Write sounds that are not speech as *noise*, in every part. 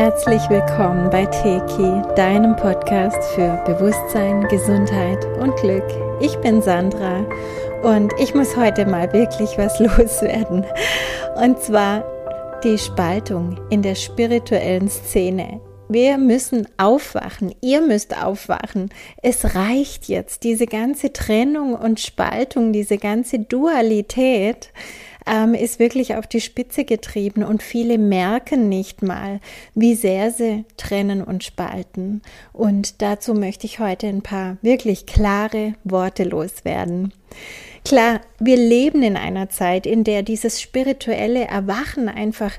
Herzlich willkommen bei Teki, deinem Podcast für Bewusstsein, Gesundheit und Glück. Ich bin Sandra und ich muss heute mal wirklich was *laughs* loswerden. Und zwar die Spaltung in der spirituellen Szene. Wir müssen aufwachen. Ihr müsst aufwachen. Es reicht jetzt. Diese ganze Trennung und Spaltung, diese ganze Dualität ähm, ist wirklich auf die Spitze getrieben und viele merken nicht mal, wie sehr sie trennen und spalten. Und dazu möchte ich heute ein paar wirklich klare Worte loswerden. Klar, wir leben in einer Zeit, in der dieses spirituelle Erwachen einfach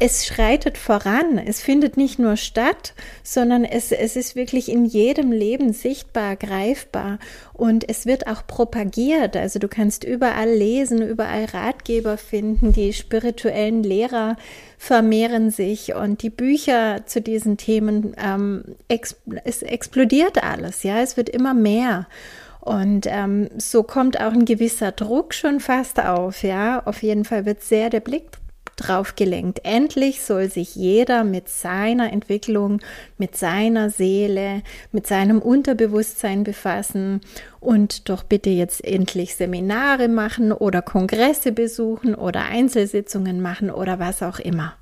es schreitet voran. Es findet nicht nur statt, sondern es, es ist wirklich in jedem Leben sichtbar, greifbar und es wird auch propagiert. Also du kannst überall lesen, überall Ratgeber finden. Die spirituellen Lehrer vermehren sich und die Bücher zu diesen Themen, ähm, ex es explodiert alles. Ja, es wird immer mehr. Und ähm, so kommt auch ein gewisser Druck schon fast auf. Ja, auf jeden Fall wird sehr der Blick drauf gelenkt. Endlich soll sich jeder mit seiner Entwicklung, mit seiner Seele, mit seinem Unterbewusstsein befassen und doch bitte jetzt endlich Seminare machen oder Kongresse besuchen oder Einzelsitzungen machen oder was auch immer.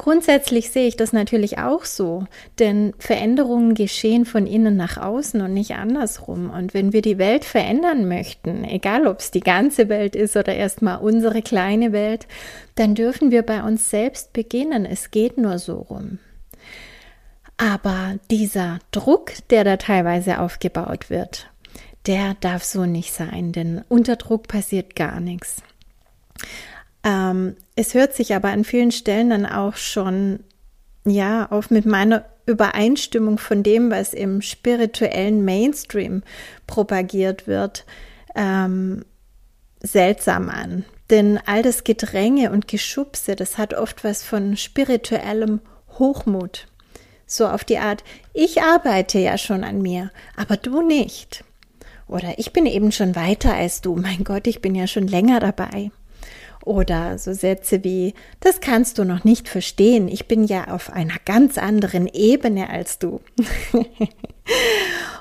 Grundsätzlich sehe ich das natürlich auch so, denn Veränderungen geschehen von innen nach außen und nicht andersrum. Und wenn wir die Welt verändern möchten, egal ob es die ganze Welt ist oder erstmal unsere kleine Welt, dann dürfen wir bei uns selbst beginnen. Es geht nur so rum. Aber dieser Druck, der da teilweise aufgebaut wird, der darf so nicht sein, denn unter Druck passiert gar nichts. Ähm, es hört sich aber an vielen Stellen dann auch schon, ja, auf mit meiner Übereinstimmung von dem, was im spirituellen Mainstream propagiert wird, ähm, seltsam an. Denn all das Gedränge und Geschubse, das hat oft was von spirituellem Hochmut. So auf die Art, ich arbeite ja schon an mir, aber du nicht. Oder ich bin eben schon weiter als du. Mein Gott, ich bin ja schon länger dabei. Oder so Sätze wie, das kannst du noch nicht verstehen, ich bin ja auf einer ganz anderen Ebene als du. *laughs*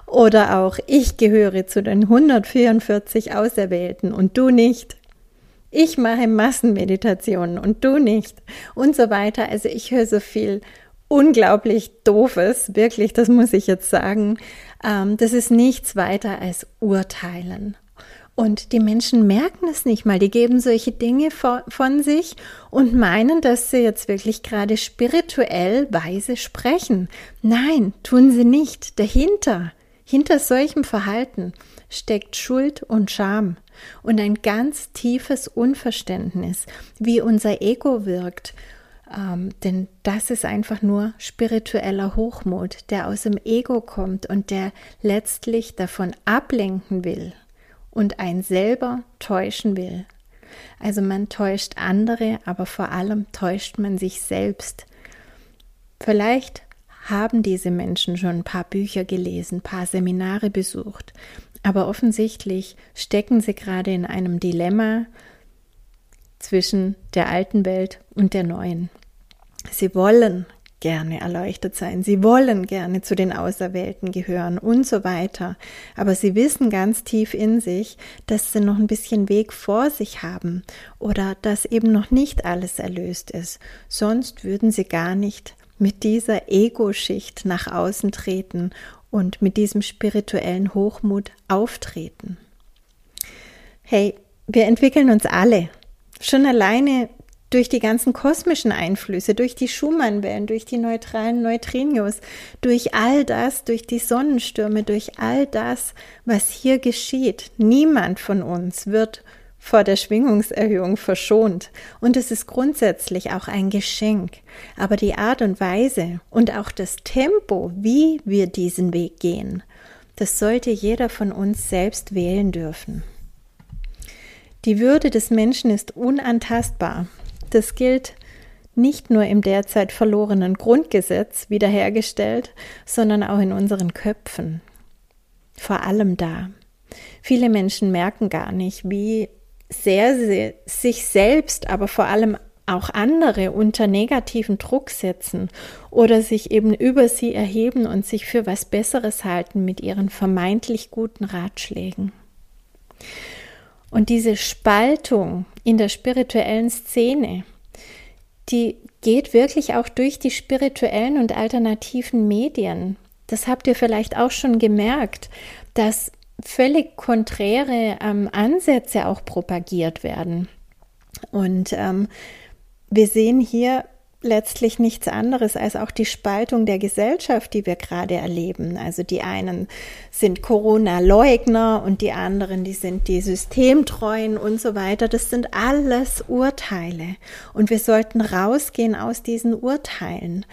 Oder auch, ich gehöre zu den 144 Auserwählten und du nicht. Ich mache Massenmeditationen und du nicht. Und so weiter. Also ich höre so viel unglaublich doofes, wirklich, das muss ich jetzt sagen. Ähm, das ist nichts weiter als Urteilen. Und die Menschen merken es nicht mal. Die geben solche Dinge von sich und meinen, dass sie jetzt wirklich gerade spirituell weise sprechen. Nein, tun sie nicht. Dahinter, hinter solchem Verhalten steckt Schuld und Scham und ein ganz tiefes Unverständnis, wie unser Ego wirkt. Ähm, denn das ist einfach nur spiritueller Hochmut, der aus dem Ego kommt und der letztlich davon ablenken will, und ein selber täuschen will. Also man täuscht andere, aber vor allem täuscht man sich selbst. Vielleicht haben diese Menschen schon ein paar Bücher gelesen, ein paar Seminare besucht, aber offensichtlich stecken sie gerade in einem Dilemma zwischen der alten Welt und der neuen. Sie wollen gerne erleuchtet sein, sie wollen gerne zu den Auserwählten gehören und so weiter. Aber sie wissen ganz tief in sich, dass sie noch ein bisschen Weg vor sich haben oder dass eben noch nicht alles erlöst ist. Sonst würden sie gar nicht mit dieser Ego-Schicht nach außen treten und mit diesem spirituellen Hochmut auftreten. Hey, wir entwickeln uns alle. Schon alleine durch die ganzen kosmischen Einflüsse, durch die Schumann-Wellen, durch die neutralen Neutrinos, durch all das, durch die Sonnenstürme, durch all das, was hier geschieht. Niemand von uns wird vor der Schwingungserhöhung verschont. Und es ist grundsätzlich auch ein Geschenk. Aber die Art und Weise und auch das Tempo, wie wir diesen Weg gehen, das sollte jeder von uns selbst wählen dürfen. Die Würde des Menschen ist unantastbar. Das gilt nicht nur im derzeit verlorenen Grundgesetz wiederhergestellt, sondern auch in unseren Köpfen. Vor allem da. Viele Menschen merken gar nicht, wie sehr sie sich selbst, aber vor allem auch andere unter negativen Druck setzen oder sich eben über sie erheben und sich für was Besseres halten mit ihren vermeintlich guten Ratschlägen. Und diese Spaltung in der spirituellen Szene, die geht wirklich auch durch die spirituellen und alternativen Medien. Das habt ihr vielleicht auch schon gemerkt, dass völlig konträre ähm, Ansätze auch propagiert werden. Und ähm, wir sehen hier letztlich nichts anderes als auch die Spaltung der Gesellschaft, die wir gerade erleben. Also die einen sind Corona-Leugner und die anderen, die sind die Systemtreuen und so weiter. Das sind alles Urteile und wir sollten rausgehen aus diesen Urteilen.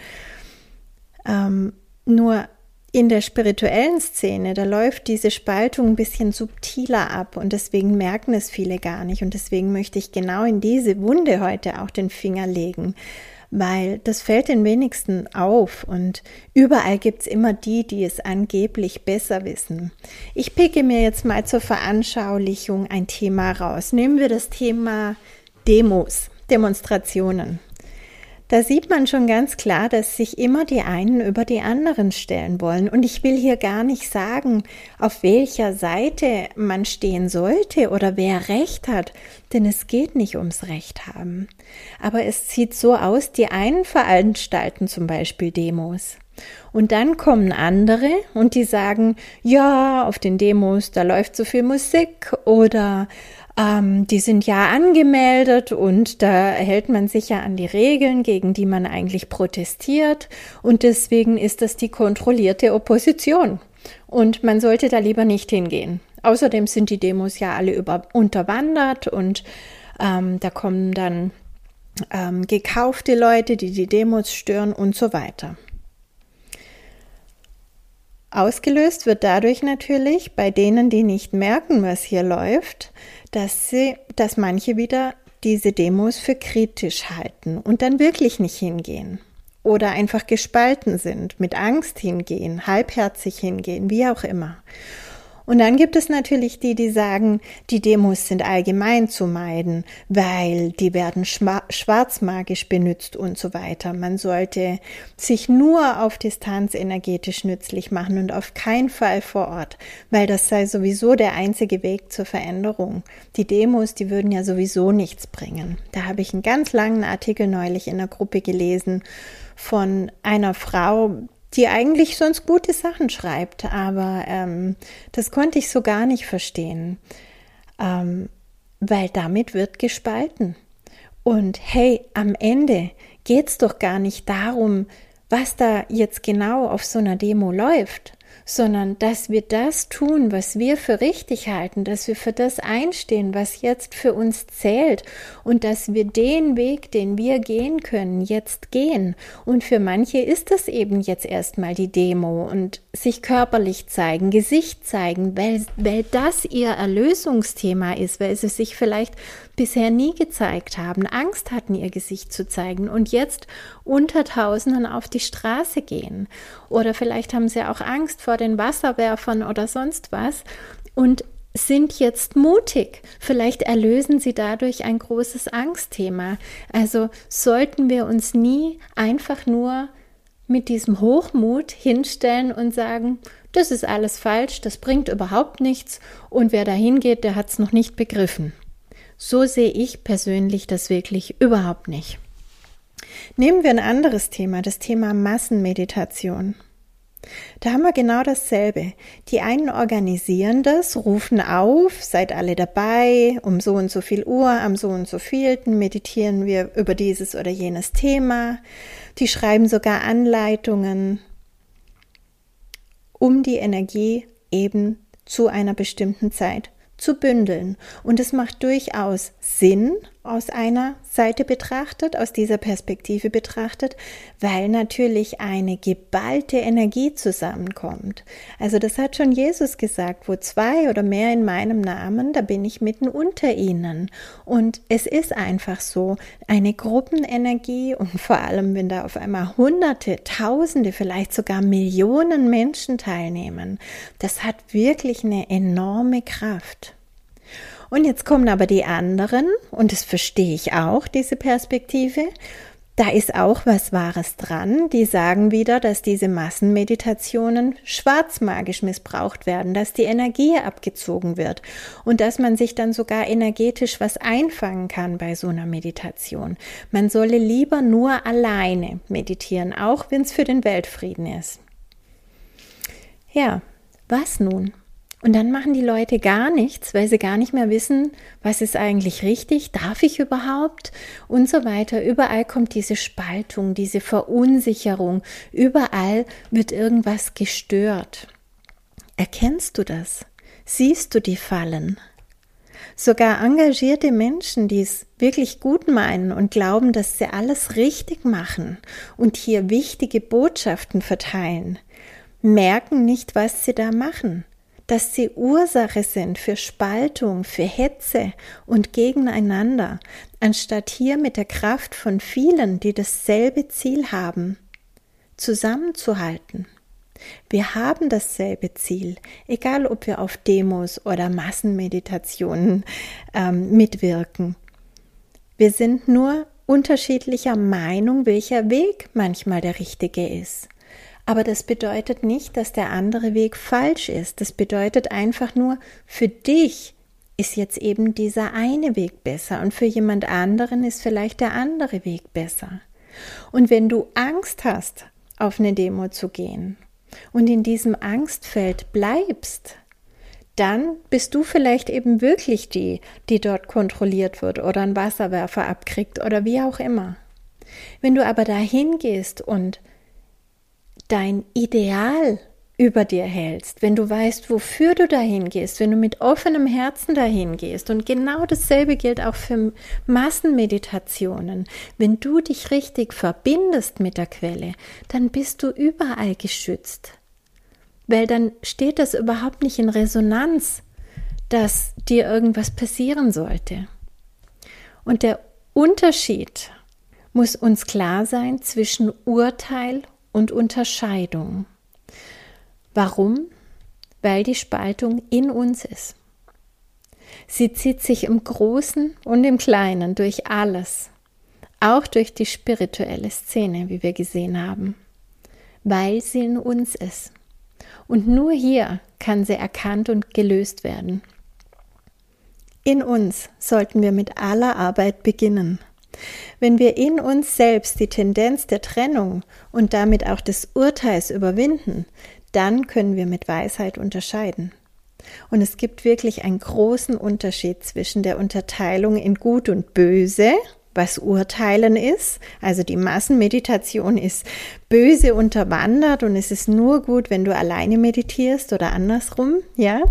Ähm, nur in der spirituellen Szene, da läuft diese Spaltung ein bisschen subtiler ab und deswegen merken es viele gar nicht und deswegen möchte ich genau in diese Wunde heute auch den Finger legen weil das fällt den wenigsten auf und überall gibt es immer die, die es angeblich besser wissen. Ich picke mir jetzt mal zur Veranschaulichung ein Thema raus. Nehmen wir das Thema Demos, Demonstrationen. Da sieht man schon ganz klar, dass sich immer die einen über die anderen stellen wollen. Und ich will hier gar nicht sagen, auf welcher Seite man stehen sollte oder wer Recht hat, denn es geht nicht ums Recht haben. Aber es sieht so aus, die einen veranstalten zum Beispiel Demos. Und dann kommen andere und die sagen, ja, auf den Demos, da läuft so viel Musik oder ähm, die sind ja angemeldet und da hält man sich ja an die Regeln, gegen die man eigentlich protestiert. Und deswegen ist das die kontrollierte Opposition. Und man sollte da lieber nicht hingehen. Außerdem sind die Demos ja alle über, unterwandert und ähm, da kommen dann ähm, gekaufte Leute, die die Demos stören und so weiter. Ausgelöst wird dadurch natürlich bei denen, die nicht merken, was hier läuft, dass sie, dass manche wieder diese Demos für kritisch halten und dann wirklich nicht hingehen oder einfach gespalten sind, mit Angst hingehen, halbherzig hingehen, wie auch immer. Und dann gibt es natürlich die, die sagen, die Demos sind allgemein zu meiden, weil die werden schwarzmagisch benutzt und so weiter. Man sollte sich nur auf Distanz energetisch nützlich machen und auf keinen Fall vor Ort, weil das sei sowieso der einzige Weg zur Veränderung. Die Demos, die würden ja sowieso nichts bringen. Da habe ich einen ganz langen Artikel neulich in der Gruppe gelesen von einer Frau, die eigentlich sonst gute Sachen schreibt, aber ähm, das konnte ich so gar nicht verstehen, ähm, weil damit wird gespalten. Und hey, am Ende geht's doch gar nicht darum, was da jetzt genau auf so einer Demo läuft, sondern dass wir das tun, was wir für richtig halten, dass wir für das einstehen, was jetzt für uns zählt und dass wir den Weg, den wir gehen können, jetzt gehen. Und für manche ist das eben jetzt erstmal die Demo und sich körperlich zeigen, Gesicht zeigen, weil, weil das ihr Erlösungsthema ist, weil sie sich vielleicht bisher nie gezeigt haben, Angst hatten, ihr Gesicht zu zeigen und jetzt unter Tausenden auf die Straße gehen. Oder vielleicht haben sie auch Angst vor den Wasserwerfern oder sonst was und sind jetzt mutig. Vielleicht erlösen sie dadurch ein großes Angstthema. Also sollten wir uns nie einfach nur mit diesem Hochmut hinstellen und sagen, das ist alles falsch, das bringt überhaupt nichts und wer da hingeht, der hat es noch nicht begriffen. So sehe ich persönlich das wirklich überhaupt nicht. Nehmen wir ein anderes Thema, das Thema Massenmeditation. Da haben wir genau dasselbe. Die einen organisieren das, rufen auf, seid alle dabei, um so und so viel Uhr, am so und so vielten meditieren wir über dieses oder jenes Thema. Die schreiben sogar Anleitungen, um die Energie eben zu einer bestimmten Zeit zu bündeln. Und es macht durchaus Sinn aus einer Seite betrachtet, aus dieser Perspektive betrachtet, weil natürlich eine geballte Energie zusammenkommt. Also das hat schon Jesus gesagt, wo zwei oder mehr in meinem Namen, da bin ich mitten unter ihnen. Und es ist einfach so, eine Gruppenenergie und vor allem, wenn da auf einmal Hunderte, Tausende, vielleicht sogar Millionen Menschen teilnehmen, das hat wirklich eine enorme Kraft. Und jetzt kommen aber die anderen, und das verstehe ich auch, diese Perspektive, da ist auch was Wahres dran. Die sagen wieder, dass diese Massenmeditationen schwarzmagisch missbraucht werden, dass die Energie abgezogen wird und dass man sich dann sogar energetisch was einfangen kann bei so einer Meditation. Man solle lieber nur alleine meditieren, auch wenn es für den Weltfrieden ist. Ja, was nun? Und dann machen die Leute gar nichts, weil sie gar nicht mehr wissen, was ist eigentlich richtig, darf ich überhaupt und so weiter. Überall kommt diese Spaltung, diese Verunsicherung, überall wird irgendwas gestört. Erkennst du das? Siehst du die Fallen? Sogar engagierte Menschen, die es wirklich gut meinen und glauben, dass sie alles richtig machen und hier wichtige Botschaften verteilen, merken nicht, was sie da machen dass sie Ursache sind für Spaltung, für Hetze und gegeneinander, anstatt hier mit der Kraft von vielen, die dasselbe Ziel haben, zusammenzuhalten. Wir haben dasselbe Ziel, egal ob wir auf Demos oder Massenmeditationen ähm, mitwirken. Wir sind nur unterschiedlicher Meinung, welcher Weg manchmal der richtige ist. Aber das bedeutet nicht, dass der andere Weg falsch ist. Das bedeutet einfach nur, für dich ist jetzt eben dieser eine Weg besser und für jemand anderen ist vielleicht der andere Weg besser. Und wenn du Angst hast, auf eine Demo zu gehen und in diesem Angstfeld bleibst, dann bist du vielleicht eben wirklich die, die dort kontrolliert wird oder einen Wasserwerfer abkriegt oder wie auch immer. Wenn du aber dahin gehst und dein Ideal über dir hältst, wenn du weißt, wofür du dahin gehst, wenn du mit offenem Herzen dahin gehst. Und genau dasselbe gilt auch für Massenmeditationen. Wenn du dich richtig verbindest mit der Quelle, dann bist du überall geschützt. Weil dann steht das überhaupt nicht in Resonanz, dass dir irgendwas passieren sollte. Und der Unterschied muss uns klar sein zwischen Urteil und Unterscheidung. Warum? Weil die Spaltung in uns ist. Sie zieht sich im Großen und im Kleinen durch alles, auch durch die spirituelle Szene, wie wir gesehen haben, weil sie in uns ist. Und nur hier kann sie erkannt und gelöst werden. In uns sollten wir mit aller Arbeit beginnen. Wenn wir in uns selbst die Tendenz der Trennung und damit auch des Urteils überwinden, dann können wir mit Weisheit unterscheiden. Und es gibt wirklich einen großen Unterschied zwischen der Unterteilung in Gut und Böse, was Urteilen ist. Also die Massenmeditation ist böse unterwandert und es ist nur gut, wenn du alleine meditierst oder andersrum, ja.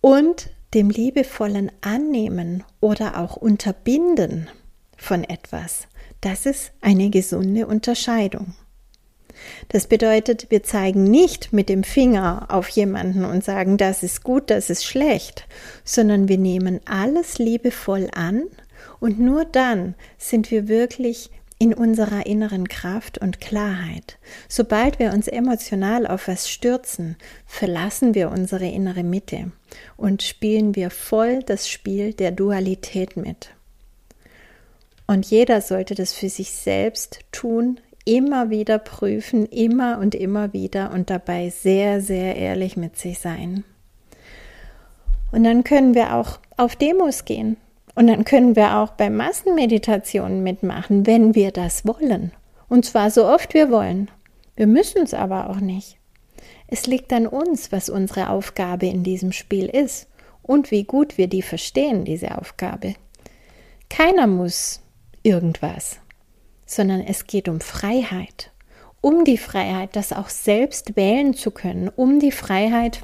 Und dem liebevollen Annehmen oder auch Unterbinden von etwas, das ist eine gesunde Unterscheidung. Das bedeutet, wir zeigen nicht mit dem Finger auf jemanden und sagen, das ist gut, das ist schlecht, sondern wir nehmen alles liebevoll an und nur dann sind wir wirklich in unserer inneren Kraft und Klarheit. Sobald wir uns emotional auf was stürzen, verlassen wir unsere innere Mitte und spielen wir voll das Spiel der Dualität mit. Und jeder sollte das für sich selbst tun, immer wieder prüfen, immer und immer wieder und dabei sehr, sehr ehrlich mit sich sein. Und dann können wir auch auf Demos gehen und dann können wir auch bei Massenmeditationen mitmachen, wenn wir das wollen. Und zwar so oft wir wollen. Wir müssen es aber auch nicht. Es liegt an uns, was unsere Aufgabe in diesem Spiel ist und wie gut wir die verstehen, diese Aufgabe. Keiner muss irgendwas, sondern es geht um Freiheit. Um die Freiheit, das auch selbst wählen zu können, um die Freiheit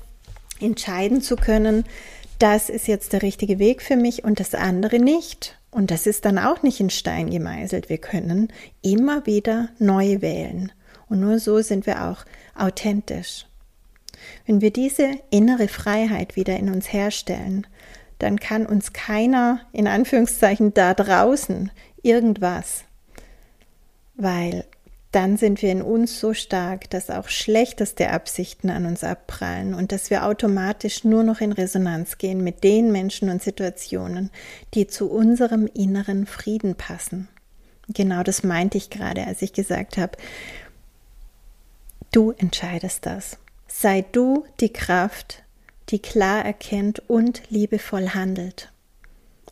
entscheiden zu können, das ist jetzt der richtige Weg für mich und das andere nicht. Und das ist dann auch nicht in Stein gemeißelt. Wir können immer wieder neu wählen. Und nur so sind wir auch authentisch. Wenn wir diese innere Freiheit wieder in uns herstellen, dann kann uns keiner, in Anführungszeichen, da draußen irgendwas, weil dann sind wir in uns so stark, dass auch schlechteste Absichten an uns abprallen und dass wir automatisch nur noch in Resonanz gehen mit den Menschen und Situationen, die zu unserem inneren Frieden passen. Genau das meinte ich gerade, als ich gesagt habe, du entscheidest das. Sei du die Kraft, die klar erkennt und liebevoll handelt.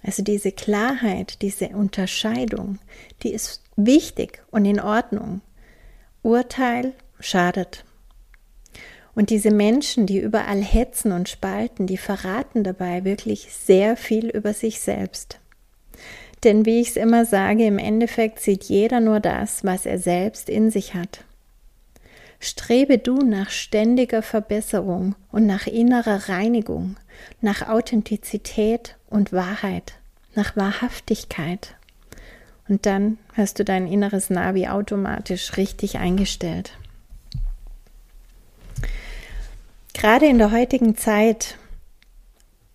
Also diese Klarheit, diese Unterscheidung, die ist wichtig und in Ordnung. Urteil schadet. Und diese Menschen, die überall hetzen und spalten, die verraten dabei wirklich sehr viel über sich selbst. Denn wie ich es immer sage, im Endeffekt sieht jeder nur das, was er selbst in sich hat. Strebe du nach ständiger Verbesserung und nach innerer Reinigung, nach Authentizität und Wahrheit, nach Wahrhaftigkeit. Und dann hast du dein inneres Navi automatisch richtig eingestellt. Gerade in der heutigen Zeit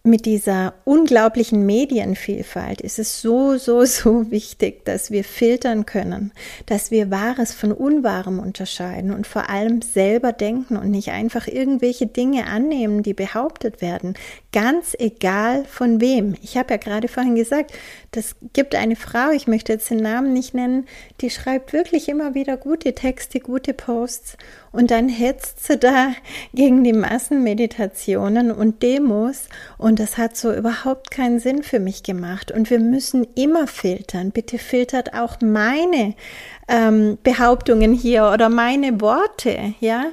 mit dieser unglaublichen Medienvielfalt ist es so, so, so wichtig, dass wir filtern können, dass wir Wahres von Unwahrem unterscheiden und vor allem selber denken und nicht einfach irgendwelche Dinge annehmen, die behauptet werden, ganz egal von wem. Ich habe ja gerade vorhin gesagt, das gibt eine Frau, ich möchte jetzt den Namen nicht nennen, die schreibt wirklich immer wieder gute Texte, gute Posts und dann hetzt sie da gegen die Massenmeditationen und Demos und das hat so überhaupt keinen Sinn für mich gemacht. Und wir müssen immer filtern. Bitte filtert auch meine ähm, Behauptungen hier oder meine Worte, ja.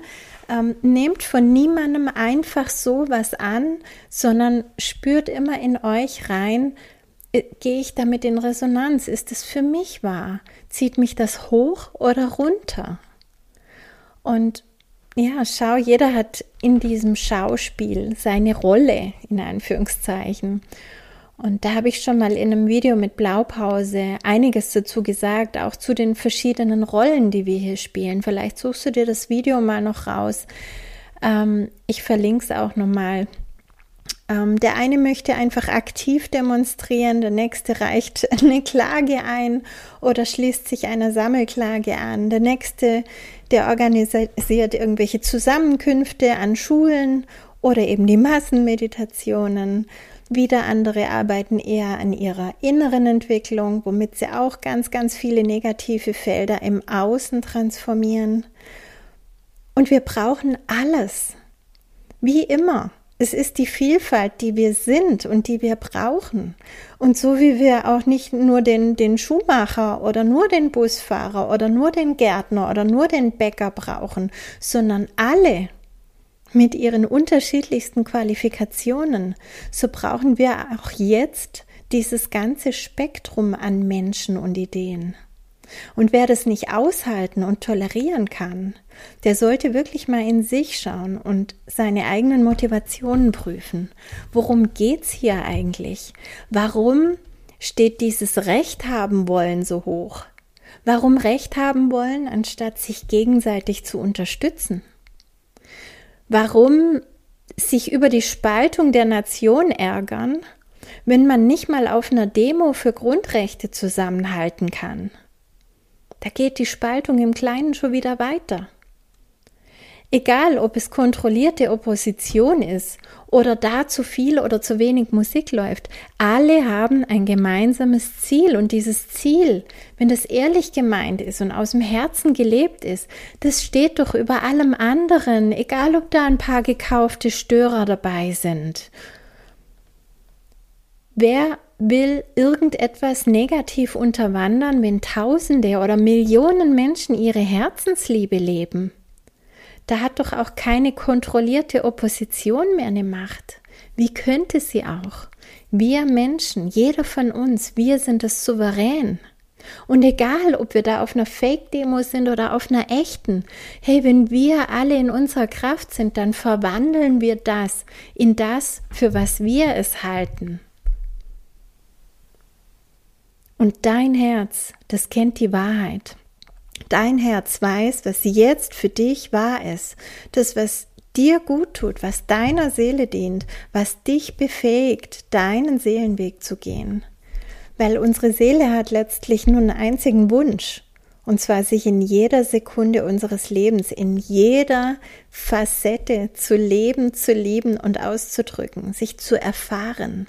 Ähm, nehmt von niemandem einfach so was an, sondern spürt immer in euch rein, äh, gehe ich damit in Resonanz? Ist es für mich wahr? Zieht mich das hoch oder runter? Und ja, schau, jeder hat in diesem Schauspiel seine Rolle, in Anführungszeichen. Und da habe ich schon mal in einem Video mit Blaupause einiges dazu gesagt, auch zu den verschiedenen Rollen, die wir hier spielen. Vielleicht suchst du dir das Video mal noch raus. Ähm, ich verlinke es auch nochmal. Ähm, der eine möchte einfach aktiv demonstrieren, der nächste reicht *laughs* eine Klage ein oder schließt sich einer Sammelklage an. Der nächste der organisiert irgendwelche Zusammenkünfte an Schulen oder eben die Massenmeditationen. Wieder andere arbeiten eher an ihrer inneren Entwicklung, womit sie auch ganz, ganz viele negative Felder im Außen transformieren. Und wir brauchen alles. Wie immer. Es ist die Vielfalt, die wir sind und die wir brauchen. Und so wie wir auch nicht nur den, den Schuhmacher oder nur den Busfahrer oder nur den Gärtner oder nur den Bäcker brauchen, sondern alle mit ihren unterschiedlichsten Qualifikationen, so brauchen wir auch jetzt dieses ganze Spektrum an Menschen und Ideen. Und wer das nicht aushalten und tolerieren kann, der sollte wirklich mal in sich schauen und seine eigenen Motivationen prüfen. Worum geht's hier eigentlich? Warum steht dieses Recht haben wollen so hoch? Warum Recht haben wollen, anstatt sich gegenseitig zu unterstützen? Warum sich über die Spaltung der Nation ärgern, wenn man nicht mal auf einer Demo für Grundrechte zusammenhalten kann? Da geht die Spaltung im Kleinen schon wieder weiter. Egal, ob es kontrollierte Opposition ist oder da zu viel oder zu wenig Musik läuft, alle haben ein gemeinsames Ziel und dieses Ziel, wenn das ehrlich gemeint ist und aus dem Herzen gelebt ist, das steht doch über allem anderen, egal ob da ein paar gekaufte Störer dabei sind. Wer will irgendetwas negativ unterwandern, wenn Tausende oder Millionen Menschen ihre Herzensliebe leben? Da hat doch auch keine kontrollierte Opposition mehr eine Macht. Wie könnte sie auch? Wir Menschen, jeder von uns, wir sind das souverän. Und egal, ob wir da auf einer Fake-Demo sind oder auf einer echten, hey, wenn wir alle in unserer Kraft sind, dann verwandeln wir das in das, für was wir es halten. Und dein Herz, das kennt die Wahrheit. Dein Herz weiß, was jetzt für dich wahr ist. Das, was dir gut tut, was deiner Seele dient, was dich befähigt, deinen Seelenweg zu gehen. Weil unsere Seele hat letztlich nur einen einzigen Wunsch. Und zwar sich in jeder Sekunde unseres Lebens, in jeder Facette zu leben, zu lieben und auszudrücken, sich zu erfahren.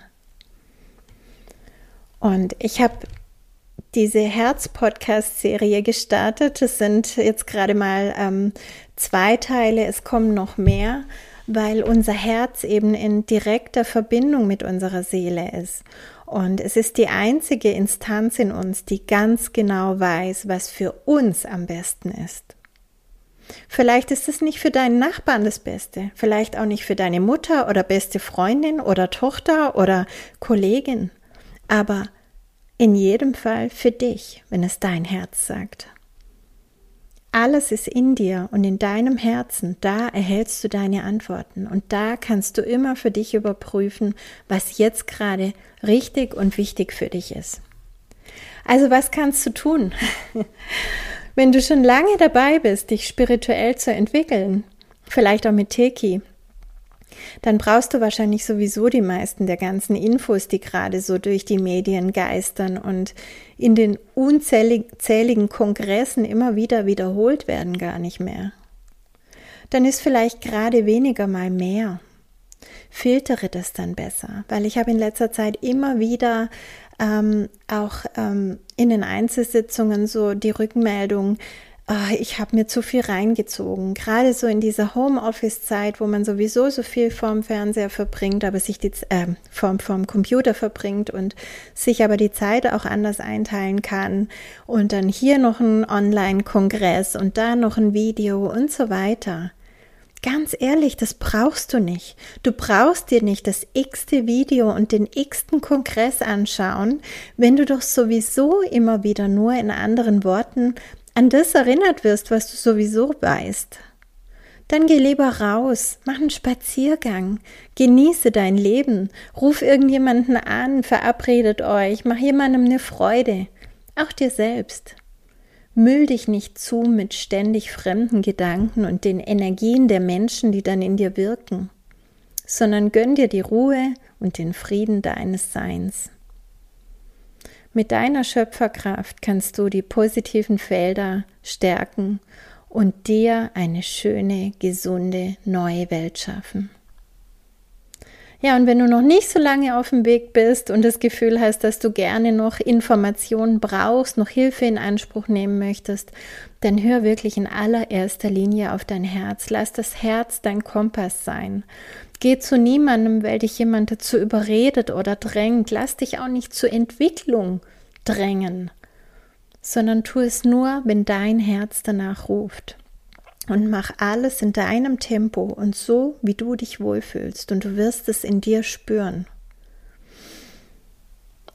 Und ich habe diese Herz-Podcast-Serie gestartet. Es sind jetzt gerade mal ähm, zwei Teile, es kommen noch mehr, weil unser Herz eben in direkter Verbindung mit unserer Seele ist. Und es ist die einzige Instanz in uns, die ganz genau weiß, was für uns am besten ist. Vielleicht ist es nicht für deinen Nachbarn das Beste, vielleicht auch nicht für deine Mutter oder beste Freundin oder Tochter oder Kollegin, aber in jedem Fall für dich, wenn es dein Herz sagt. Alles ist in dir und in deinem Herzen, da erhältst du deine Antworten und da kannst du immer für dich überprüfen, was jetzt gerade richtig und wichtig für dich ist. Also was kannst du tun? *laughs* Wenn du schon lange dabei bist, dich spirituell zu entwickeln, vielleicht auch mit Teki, dann brauchst du wahrscheinlich sowieso die meisten der ganzen Infos, die gerade so durch die Medien geistern und in den unzähligen Kongressen immer wieder wiederholt werden, gar nicht mehr. Dann ist vielleicht gerade weniger mal mehr. Filtere das dann besser, weil ich habe in letzter Zeit immer wieder ähm, auch ähm, in den Einzelsitzungen so die Rückmeldung, oh, ich habe mir zu viel reingezogen. Gerade so in dieser Homeoffice-Zeit, wo man sowieso so viel vorm Fernseher verbringt, aber sich die äh, vorm, vorm Computer verbringt und sich aber die Zeit auch anders einteilen kann. Und dann hier noch ein Online-Kongress und da noch ein Video und so weiter. Ganz ehrlich, das brauchst du nicht. Du brauchst dir nicht das x-te Video und den x-ten Kongress anschauen, wenn du doch sowieso immer wieder nur in anderen Worten an das erinnert wirst, was du sowieso weißt. Dann geh lieber raus, mach einen Spaziergang, genieße dein Leben, ruf irgendjemanden an, verabredet euch, mach jemandem eine Freude, auch dir selbst. Müll dich nicht zu mit ständig fremden Gedanken und den Energien der Menschen, die dann in dir wirken, sondern gönn dir die Ruhe und den Frieden deines Seins. Mit deiner Schöpferkraft kannst du die positiven Felder stärken und dir eine schöne, gesunde, neue Welt schaffen. Ja, und wenn du noch nicht so lange auf dem Weg bist und das Gefühl hast, dass du gerne noch Informationen brauchst, noch Hilfe in Anspruch nehmen möchtest, dann hör wirklich in allererster Linie auf dein Herz. Lass das Herz dein Kompass sein. Geh zu niemandem, weil dich jemand dazu überredet oder drängt. Lass dich auch nicht zur Entwicklung drängen, sondern tu es nur, wenn dein Herz danach ruft. Und mach alles in deinem Tempo und so, wie du dich wohlfühlst. Und du wirst es in dir spüren.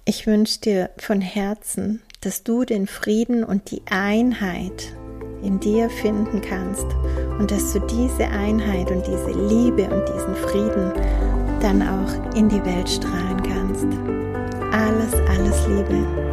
Ich wünsche dir von Herzen, dass du den Frieden und die Einheit in dir finden kannst und dass du diese Einheit und diese Liebe und diesen Frieden dann auch in die Welt strahlen kannst. Alles, alles Liebe.